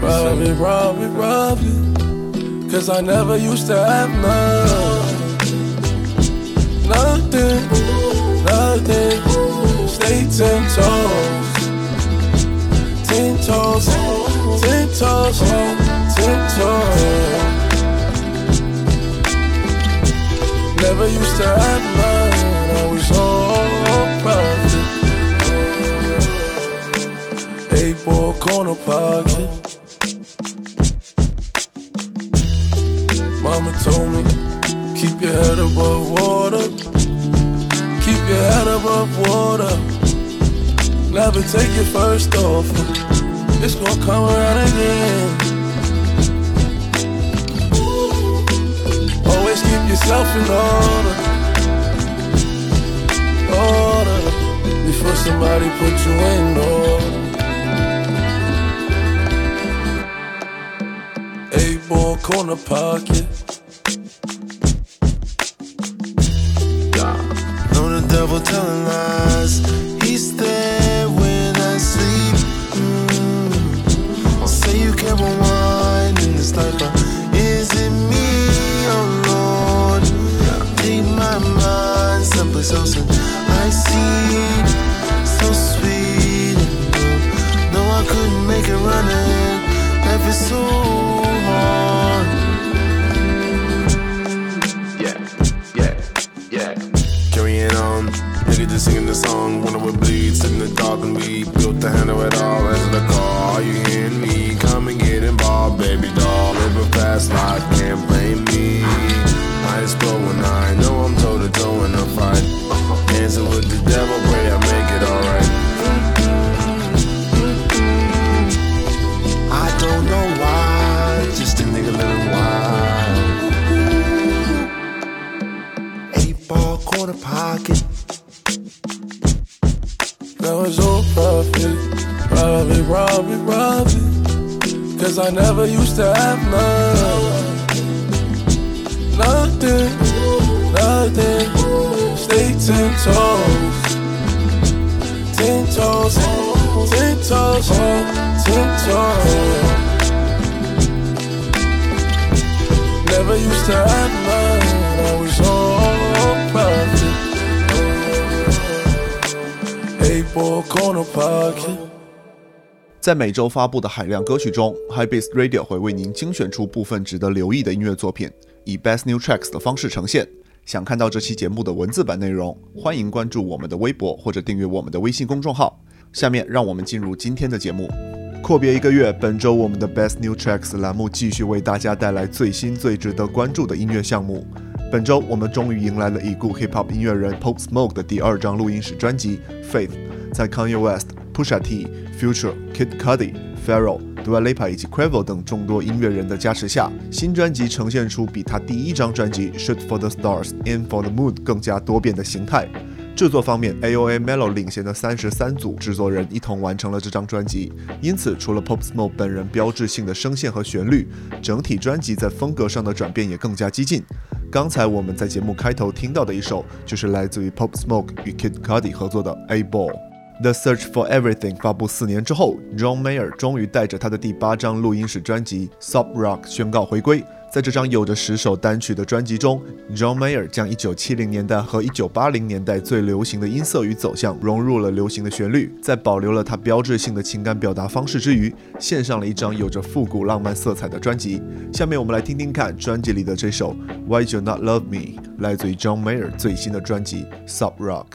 rob me, rob me, rob you. Cause I never used to have none. Nothing, nothing. Stay ten toes. Ten toes, ten toes, ten toes. Never used to have none. Ball corner pocket. Mama told me, keep your head above water. Keep your head above water. Never take your first offer. It's gonna come around again. Always keep yourself in order. Order. Before somebody put you in order. Corner pocket. Know the devil telling lies. He's there when I sleep. Mm. Say you can't rewind in this life, but is it me, oh Lord? Take my mind someplace else, and I see so sweet. No, I couldn't make it running. Life is so Life, can't blame me. I explode when I know 在每周发布的海量歌曲中，High Beast Radio 会为您精选出部分值得留意的音乐作品，以 Best New Tracks 的方式呈现。想看到这期节目的文字版内容，欢迎关注我们的微博或者订阅我们的微信公众号。下面让我们进入今天的节目。阔别一个月，本周我们的 Best New Tracks 栏目继续为大家带来最新最值得关注的音乐项目。本周我们终于迎来了已故 Hip Hop 音乐人 Pop Smoke 的第二张录音室专辑《Faith》。在 Kanye West、Pusha T、Future、Kid Cudi、Pharrell、Dua Lipa 以及 Quavo 等众多音乐人的加持下，新专辑呈现出比他第一张专辑《Shoot for the Stars, Aim for the Moon》更加多变的形态。制作方面，AOA Mellow 领衔的三十三组制作人一同完成了这张专辑。因此，除了 Pop Smoke 本人标志性的声线和旋律，整体专辑在风格上的转变也更加激进。刚才我们在节目开头听到的一首，就是来自于 Pop Smoke 与 Kid Cudi 合作的《A Ball》。The Search for Everything 发布四年之后，John Mayer 终于带着他的第八张录音室专辑《Sub Rock》宣告回归。在这张有着十首单曲的专辑中，John Mayer 将1970年代和1980年代最流行的音色与走向融入了流行的旋律，在保留了他标志性的情感表达方式之余，献上了一张有着复古浪漫色彩的专辑。下面我们来听听看专辑里的这首《Why You Not Love Me》，来自于 John Mayer 最新的专辑《Sub Rock》。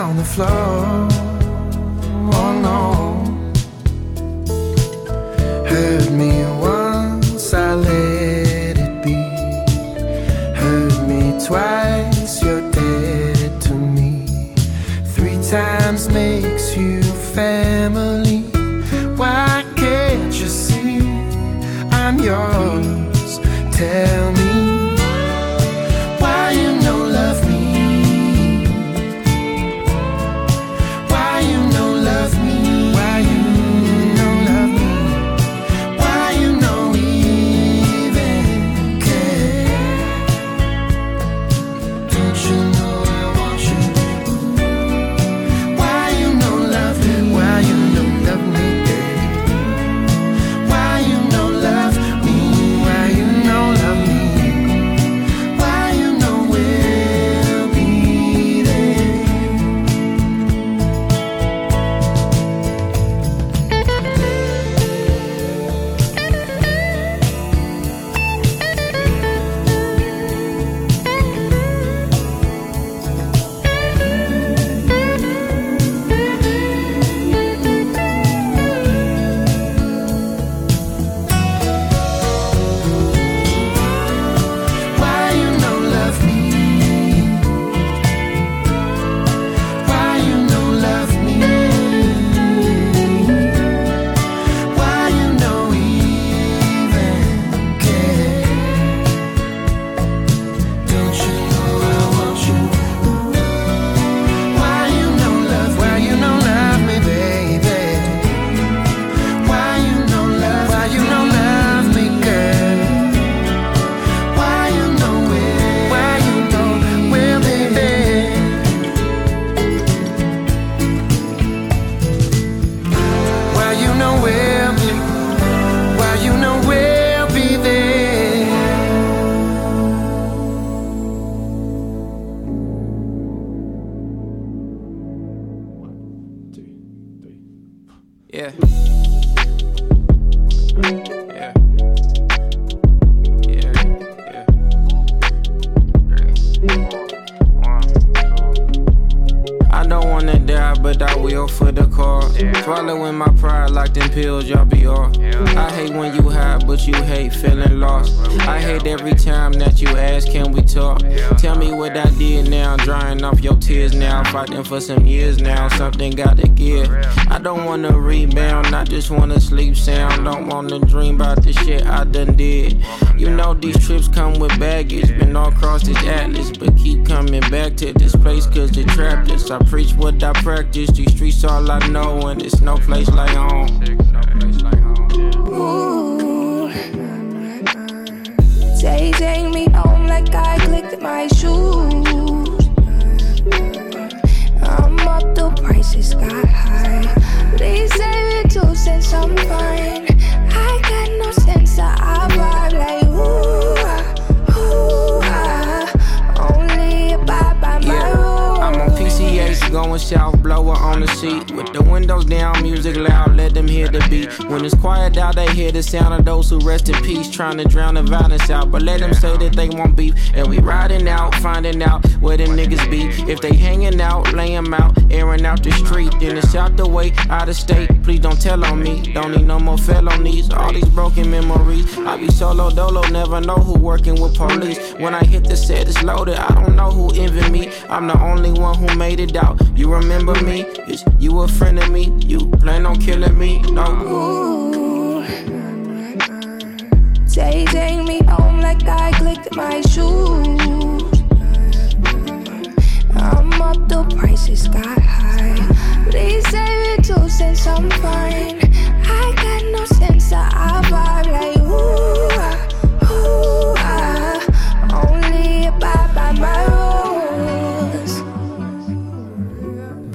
on the floor. Fighting for some years now, something gotta give. I don't wanna rebound, I just wanna sleep sound. Don't wanna dream about the shit I done did. You know these trips come with baggage, been all across this atlas, but keep coming back to this place cause it trapped us. I preach what I practice, these streets all I know, and it's no place like home. Ooh. Say, take me home like I clicked my shoes. Got high. Please save it two cents, I'm fine. I got no sense, so going south, blower on the seat. With the windows down, music loud, let them hear the beat. When it's quiet out, they hear the sound of those who rest in peace. Trying to drown the violence out, but let them say that they won't beef. And we riding out, finding out where them niggas be. If they hanging out, lay 'em out, airing out the street. Then it's out the way, out of state. Please don't tell on me. Don't need no more felonies. All these broken memories. I be solo dolo, never know who working with police. When I hit the set, it's loaded. I don't know who envy me. I'm the only one who made it out. You remember me? Is you a friend of me? You plan on killing me? No. Ooh. Say, take me home like I clicked my shoes. I'm up, the prices got high. Please save it two cents, I'm fine.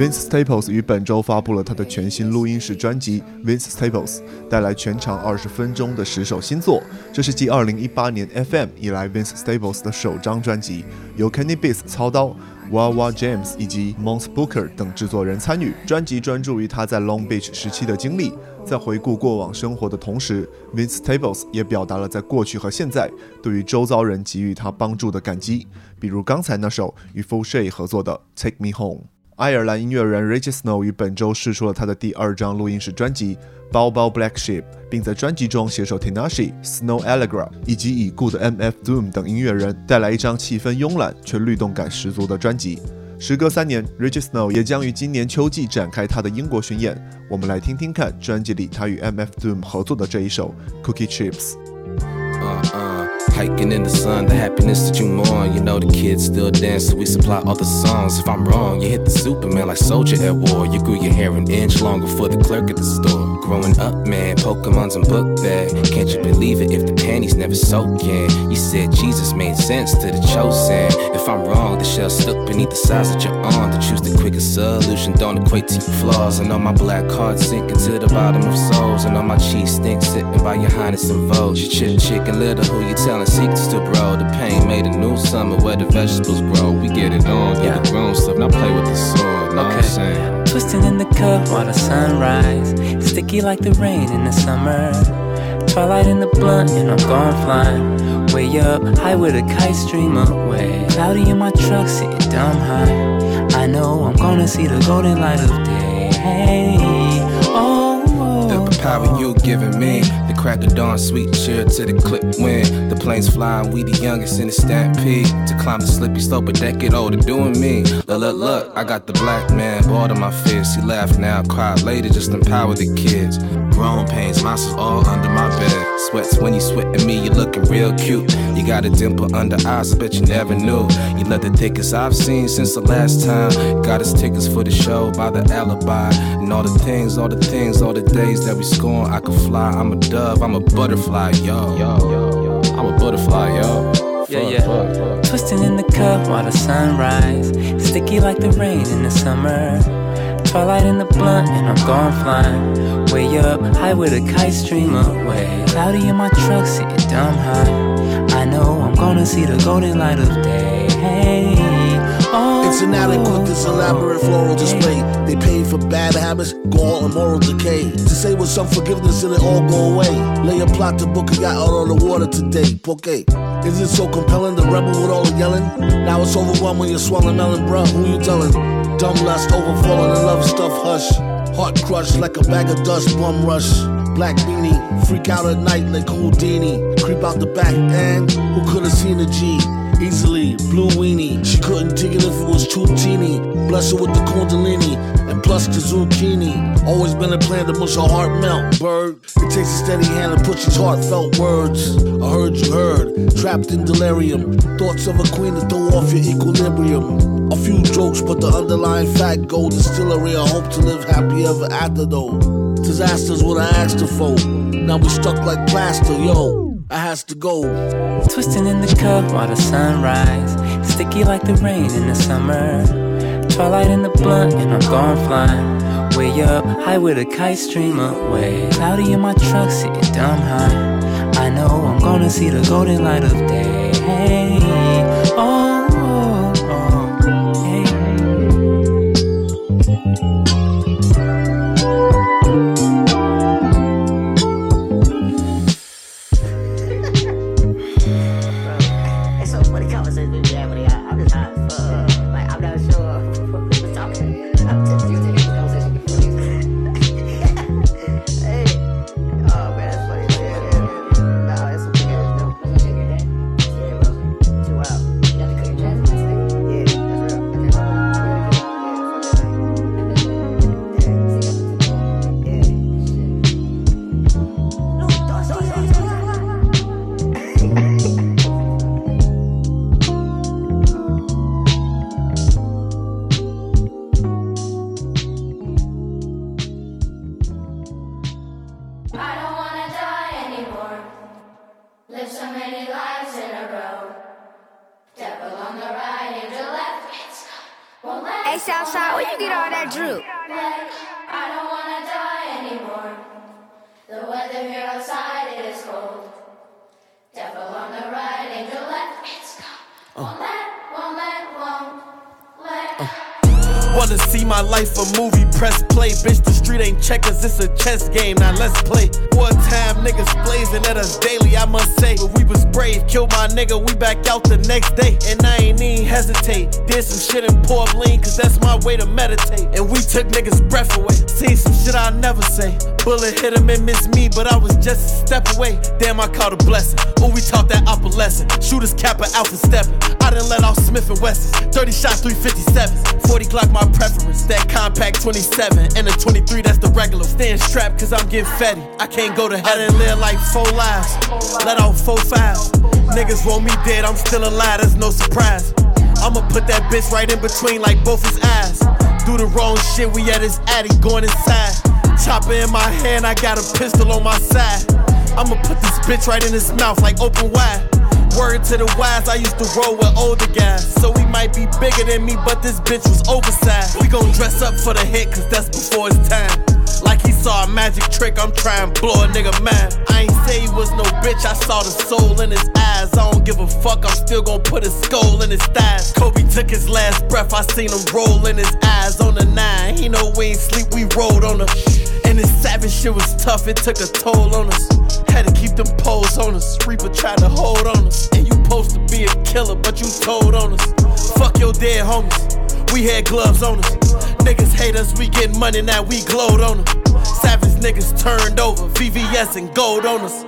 Vince Staples 于本周发布了他的全新录音室专辑《Vince Staples》，带来全长二十分钟的十首新作。这是继2018年 FM 以来 Vince Staples 的首张专辑，由 Kenny Beats 操刀，Wawa James 以及 Mons Booker 等制作人参与。专辑专注于他在 Long Beach 时期的经历，在回顾过往生活的同时，Vince Staples 也表达了在过去和现在对于周遭人给予他帮助的感激，比如刚才那首与 Full Shay 合作的《Take Me Home》。爱尔兰音乐人 Reggie Snow 于本周试出了他的第二张录音室专辑《Bow Bow Black Sheep》，并在专辑中携手 Tinashe、Snow Allegra 以及已故的 MF Doom 等音乐人，带来一张气氛慵懒却律动感十足的专辑。时隔三年，Reggie Snow 也将于今年秋季展开他的英国巡演。我们来听听看专辑里他与 MF Doom 合作的这一首《Cookie Chips》。Hiking in the sun, the happiness that you mourn. You know the kids still dance, so we supply all the songs. If I'm wrong, you hit the Superman like soldier at war. You grew your hair an inch longer for the clerk at the store. Growing up, man, Pokemon's and book bag. Can't you believe it if the panties never soak soaking? You said Jesus made sense to the chosen. If I'm wrong, the shell stuck beneath the size that you're on. To choose the quickest solution don't equate to your flaws. And all my black cards sinking to the bottom of souls. And all my cheese stinks sitting by your highness and vogue. You chip chicken little, who you telling secrets to, bro? The pain made a new summer where the vegetables grow. We get it on, yeah. the grown stuff. Now play with the sword, know what I'm saying? Twisting in the cup while the sun sunrise. Sticky like the rain in the summer. Twilight in the blunt and I'm gone flying. Way up, high with a kite stream away. Cloudy in my truck, sitting dumb high. I know I'm gonna see the golden light of day. The power you giving me, the crack of dawn, sweet cheer to the clip wind. The planes flying, we the youngest in the stampede. To climb the slippy slope, a decade older, doing me. Look, look, look, I got the black man, bought on my fist. He laughed now, cried later, just empower the kids. Grown pains, monsters all under my bed. Sweats when you sweat at me, you looking real cute. You got a dimple under eyes, I bet you never knew. You let the thickest I've seen since the last time. Got us tickets for the show by the alibi. And all the things, all the things, all the days that we scorn. I could fly, I'm a dove, I'm a butterfly, yo. Yo, yo, yo. I'm a butterfly, yo. Yeah, yeah. fuck, fuck. Twisting in the cup while the sun sunrise. Sticky like the rain in the summer. Twilight in the blunt and I'm gone flying. Way up, high with a kite stream away. Cloudy in my truck, sitting dumb high. I know I'm gonna see the golden light of day. Hey, oh, It's inadequate, this elaborate floral display. They pay for bad habits, gall, and moral decay. To say with some forgiveness, and it all go away. Lay a plot to book a yacht out on the water today. Okay. Is it so compelling, the rebel with all the yelling? Now it's overwhelmed when you're swallowing melon, bruh. Who you telling? Dumb lust, overfalling in love stuff, hush. Heart crushed like a bag of dust, bum rush. Black beanie, freak out at night like Houdini. Creep out the back, and who could have seen a G? Easily, blue weenie. She couldn't dig it if it was too teeny. Bless her with the kundalini and plus the zucchini. Always been a plan to mush her heart melt, bird. It takes a steady hand to put these heartfelt words. I heard you heard, trapped in delirium. Thoughts of a queen to throw off your equilibrium. A few jokes, but the underlying fact gold distillery. I hope to live happy ever after though. Disasters what I asked her for. Now we stuck like plaster, yo. I has to go. Twisting in the cup while the sunrise. Sticky like the rain in the summer. Twilight in the blunt and I'm gone flying. Way up, high with a kite stream away. Cloudy in my truck, sitting dumb high. I know I'm gonna see the golden light of day. Oh, Live so many lives in a row. Devil on the right, angel left. It's won't let Hey, Southside, where you get all that drip? Like, I don't wanna die anymore. The weather here outside it is cold. Devil on the right, angel left. It's gone. Won't let, won't let, won't let. Wanna see my life a movie, press play. Bitch, the street ain't checkers, it's a chess game. Now let's play. One time, niggas blazing at us daily, I must say. But we was brave, killed my nigga, we back out the next day. And I ain't even hesitate. Did some shit in pour lean, cause that's my way to meditate. And we took niggas' breath away. Seen some shit I never say. Bullet hit him and missed me, but I was just a step away. Damn, I caught a blessing. Oh, we taught that opera lesson. Shooters kappa alpha stepping. I didn't let off Smith and Wessons. 30 shots, 357s. 40 Glock my preference. That compact 27. And a 23, that's the regular. Staying strapped cause I'm getting fatty. I can't go to hell and live like four lives. Let off four fives. Niggas want me dead, I'm still alive, that's no surprise. I'ma put that bitch right in between like both his eyes. Do the wrong shit, we at his addy going inside. Chopper in my hand, I got a pistol on my side. I'ma put this bitch right in his mouth like open wide. Word to the wise, I used to roll with older guys. So he might be bigger than me, but this bitch was oversized. We gon' dress up for the hit, cause that's before his time. Like he saw a magic trick, I'm trying to blow a nigga mad. I ain't say he was no bitch, I saw the soul in his eyes. I don't give a fuck, I'm still gon' put his skull in his thighs. Kobe took his last breath, I seen him roll in his eyes on the nine. He know we ain't sleep, we rolled on him. And this savage shit was tough, it took a toll on us. Had to keep them poles on us. Reaper tried to hold on us. And you supposed to be a killer, but you told on us. Fuck your dead homies. We had gloves on us. Niggas hate us, we get money now, we glowed on them. Savage niggas turned over, VVS and gold on us.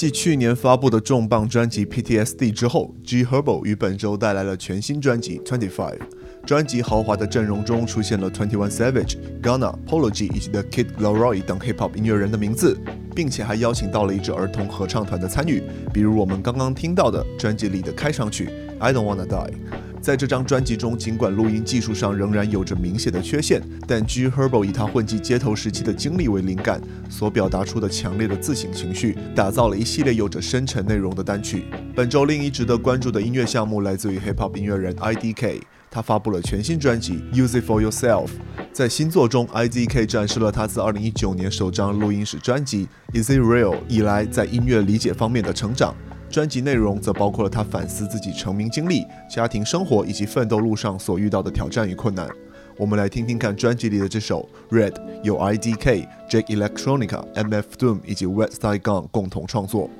继去年发布的重磅专辑 PTSD 之后，G Herbo 于本周带来了全新专辑 Twenty Five。专辑豪华的阵容中出现了 Twenty One Savage、Ghana、Polo G 以及 The Kid Laroi 等 Hip Hop 音乐人的名字，并且还邀请到了一支儿童合唱团的参与，比如我们刚刚听到的专辑里的开场曲 I Don't Wanna Die。在这张专辑中，尽管录音技术上仍然有着明显的缺陷，但 G Herbo 以他混迹街头时期的经历为灵感，所表达出的强烈的自省情绪，打造了一系列有着深沉内容的单曲。本周另一值得关注的音乐项目来自于 Hip Hop 音乐人 IDK，他发布了全新专辑 Use It For Yourself。在新作中，IDK 展示了他自2019年首张录音室专辑 Is It Real 以来在音乐理解方面的成长。专辑内容则包括了他反思自己成名经历、家庭生活以及奋斗路上所遇到的挑战与困难。我们来听听看专辑里的这首《Red》，由 IDK、Jake Electronica、MF Doom 以及 Westside Gun 共同创作。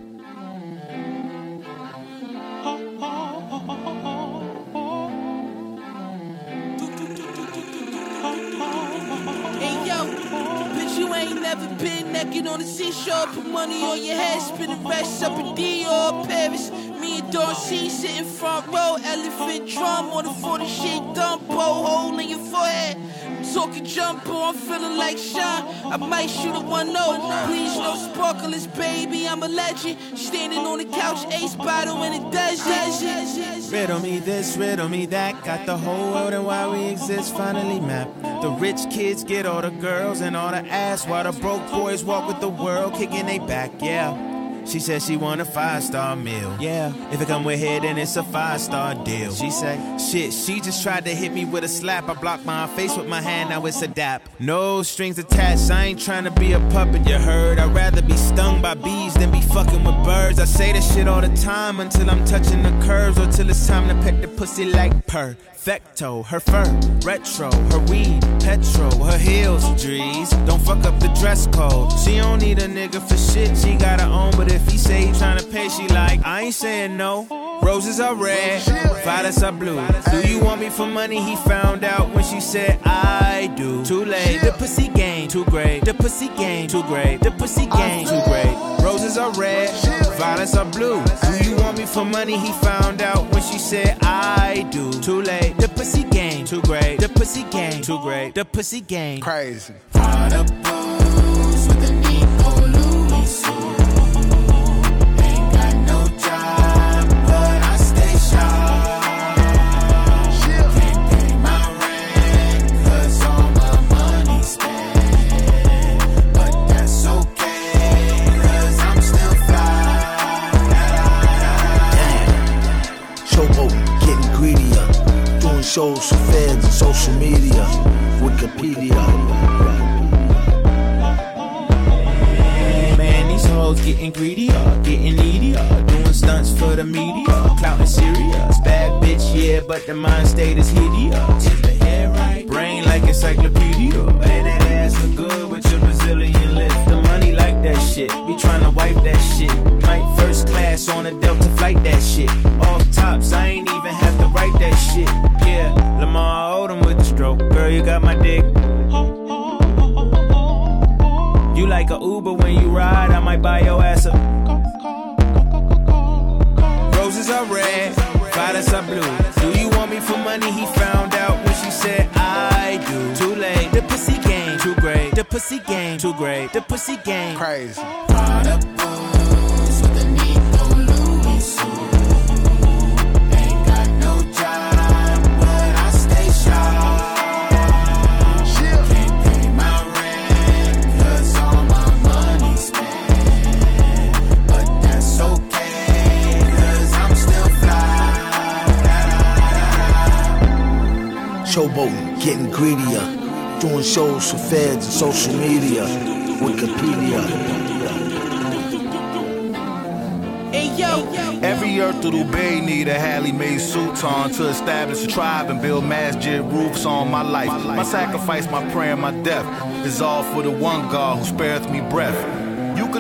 On your head, spin the rest up in Dior, Paris. Me and Don C sitting front row, elephant drum on the 40 shit dump, hole in your forehead. Talking jumper, I'm feeling like Sean. I might shoot a 1 0. Please, no sparklers, baby. I'm a legend. Standing on the couch, ace bottle in a desert. Riddle me this, riddle me that. Got the whole world and why we exist finally mapped. The rich kids get all the girls and all the ass, while the broke boys walk with the world kicking they back, yeah. She said she want a five star meal. Yeah, if it come with her, then it's a five star deal. She say, shit, she just tried to hit me with a slap. I blocked my face with my hand, now it's a dap. No strings attached, I ain't trying to be a puppet, you heard. I'd rather be stung by bees than be fucking with birds. I say this shit all the time until I'm touching the curves or till it's time to pet the pussy like perfecto. Her fur, retro, her weed, petrol, her heels, Drees. Don't fuck up the dress code. She don't need a nigga for shit, she got her own. But if he say he tryna pay, she like, I ain't saying no. Roses are red, violets are blue. Do you want me for money? He found out when she said I do. Too late, the pussy game too great. The pussy game too great. The pussy game too great. Roses are red, violets are blue. Do you want me for money? He found out when she said I do. Too late, the pussy game too great. The pussy game too great. The pussy game crazy. But that's okay, cause I'm still are red, violets are blue. Do you want me for money? He found out when she said I do. Too late, the pussy game, too great. The pussy game, too great. The pussy game, crazy. Showboating, getting greedier. Doing shows for feds and social media. Wikipedia. Hey yo, Every Earthlittle Bay need a Halley made sultan to establish a tribe and build masjid roofs on my life. My sacrifice, my prayer, my death is all for the one God who spareth me breath.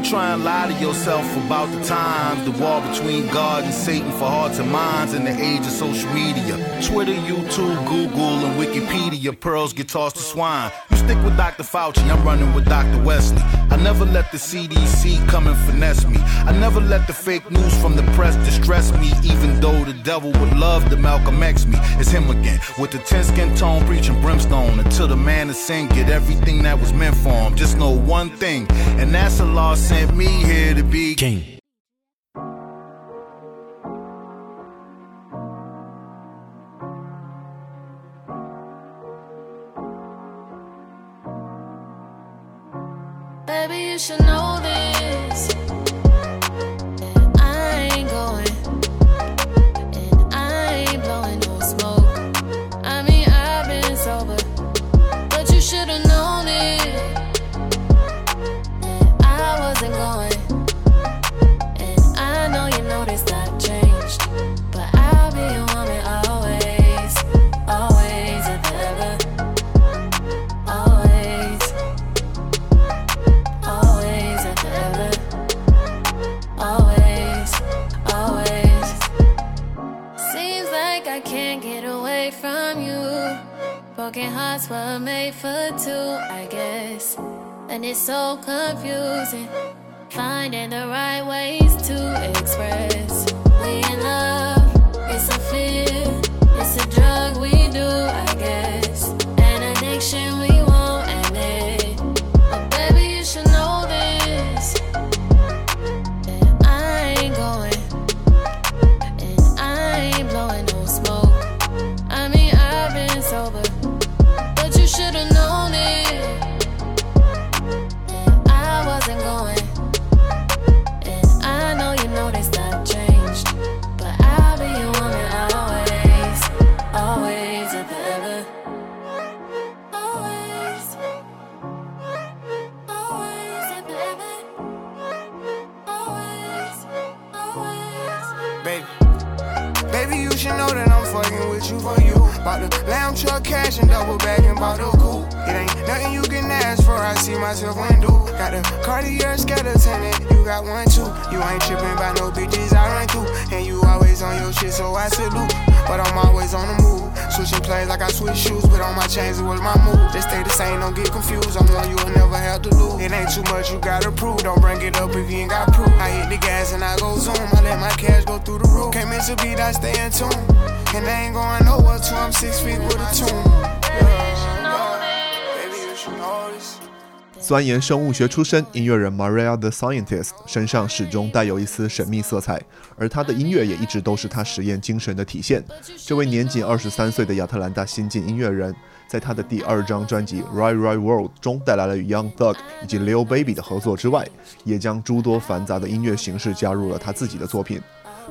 Could try and lie to yourself about the times, the war between God and Satan for hearts and minds in the age of social media. Twitter, YouTube, Google, and Wikipedia, pearls get tossed to swine. You stick with Dr. Fauci, I'm running with Dr. Wesley. I never let the CDC come and finesse me. I never let the fake news from the press distress me, even though the devil would love to Malcolm X me. It's him again, with the 10 skin tone preaching brimstone until the man of sin get everything that was meant for him. Just know one thing, and that's a Allah sent me here to be king. Baby, you should know were made for two, I guess. And it's so confusing. Finding the right ways to express. We in love, it's a fear. It's a drug we do, I guess. You for you. Bought the lamb truck cash and double bag and bought the coupe. It ain't nothing you can ask for. I see myself when do. Got the Cartier skeleton and you got one too. You ain't tripping by no bitches I run through. And you always on your shit, so I salute. But I'm always on the move. Switching plays like I switch shoes, but on my chains it was my move. They stay the same, don't get confused. I'm one you'll never have to lose. It ain't too much you gotta prove. Don't bring it up if you ain't got proof. I hit the gas and I go zoom. I let my cash go through the roof. Can't miss a beat, I stay in tune. And they ain't going nowhere till I'm six feet with a tune. 钻研生物学出身，音乐人 Maria the Scientist 身上始终带有一丝神秘色彩，而她的音乐也一直都是她实验精神的体现。这位年仅二十三岁的亚特兰大新晋音乐人，在他的第二张专辑《Right Right World》中带来了与 Young Thug 以及 Lil Baby 的合作之外，也将诸多繁杂的音乐形式加入了他自己的作品。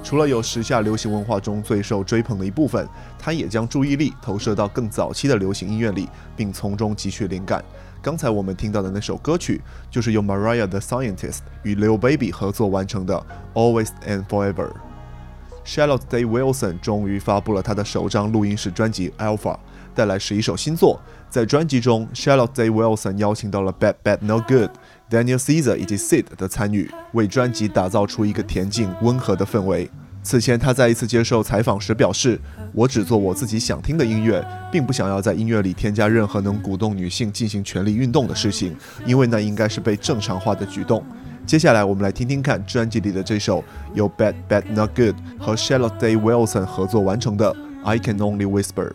除了有时下流行文化中最受追捧的一部分，他也将注意力投射到更早期的流行音乐里，并从中汲取灵感。刚才我们听到的那首歌曲，就是由 Mariah the Scientist 与 Lil Baby 合作完成的《Always and Forever》。Charlotte Day Wilson 终于发布了她的首张录音室专辑《Alpha》，带来十一首新作。在专辑中，Charlotte Day Wilson 邀请到了 Bad Bad No Good、Daniel Caesar 以及 Sid 的参与，为专辑打造出一个恬静温和的氛围。此前，他在一次接受采访时表示：“我只做我自己想听的音乐，并不想要在音乐里添加任何能鼓动女性进行权力运动的事情，因为那应该是被正常化的举动。”接下来，我们来听听看专辑里的这首由 Bad Bad Not Good 和 Charlotte Day Wilson 合作完成的《I Can Only Whisper》。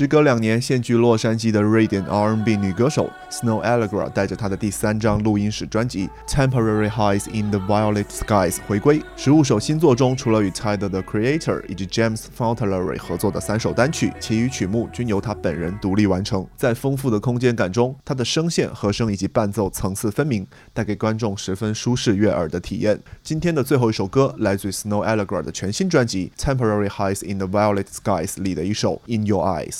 时隔两年，现居洛杉矶的瑞典 R&B 女歌手 Snow Allegra 带着他的第三张录音室专辑《Temporary Highs in the Violet Skies》回归。十五首新作中，除了与 Tyler the Creator 以及 James Fauntleroy 合作的三首单曲，其余曲目均由他本人独立完成。在丰富的空间感中，他的声线、和声以及伴奏层次分明，带给观众十分舒适悦耳的体验。今天的最后一首歌来自 Snow Allegra 的全新专辑《Temporary Highs in the Violet Skies》里的一首《In Your Eyes》。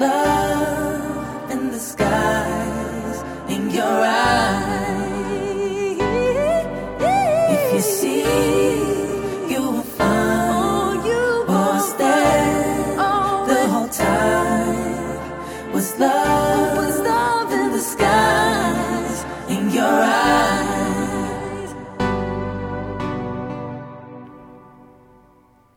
love.